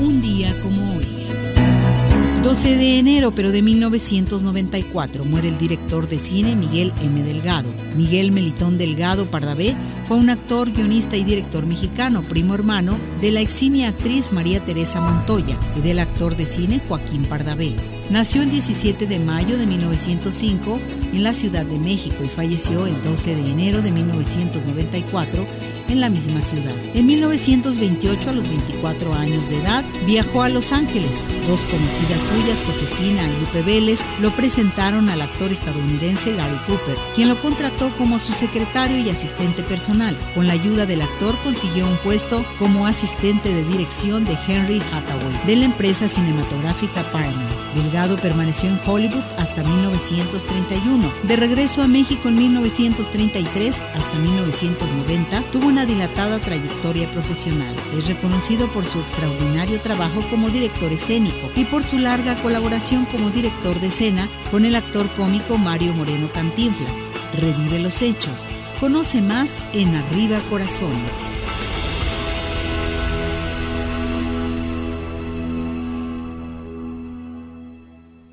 un día como hoy. 12 de enero, pero de 1994, muere el director de cine Miguel M. Delgado. Miguel Melitón Delgado Pardavé fue un actor, guionista y director mexicano, primo hermano de la eximia actriz María Teresa Montoya y del actor de cine Joaquín Pardavé. Nació el 17 de mayo de 1905 en la Ciudad de México y falleció el 12 de enero de 1994 en la misma ciudad. En 1928, a los 24 años de edad, viajó a Los Ángeles. Dos conocidas suyas, Josefina y Lupe Vélez, lo presentaron al actor estadounidense Gary Cooper, quien lo contrató como su secretario y asistente personal. Con la ayuda del actor consiguió un puesto como asistente de dirección de Henry Hathaway, de la empresa cinematográfica Paramount. Delgado permaneció en Hollywood hasta 1931. De regreso a México en 1933 hasta 1990, tuvo una dilatada trayectoria profesional. Es reconocido por su extraordinario trabajo como director escénico y por su larga colaboración como director de escena con el actor cómico Mario Moreno Cantinflas. Revive los hechos. Conoce más en Arriba Corazones.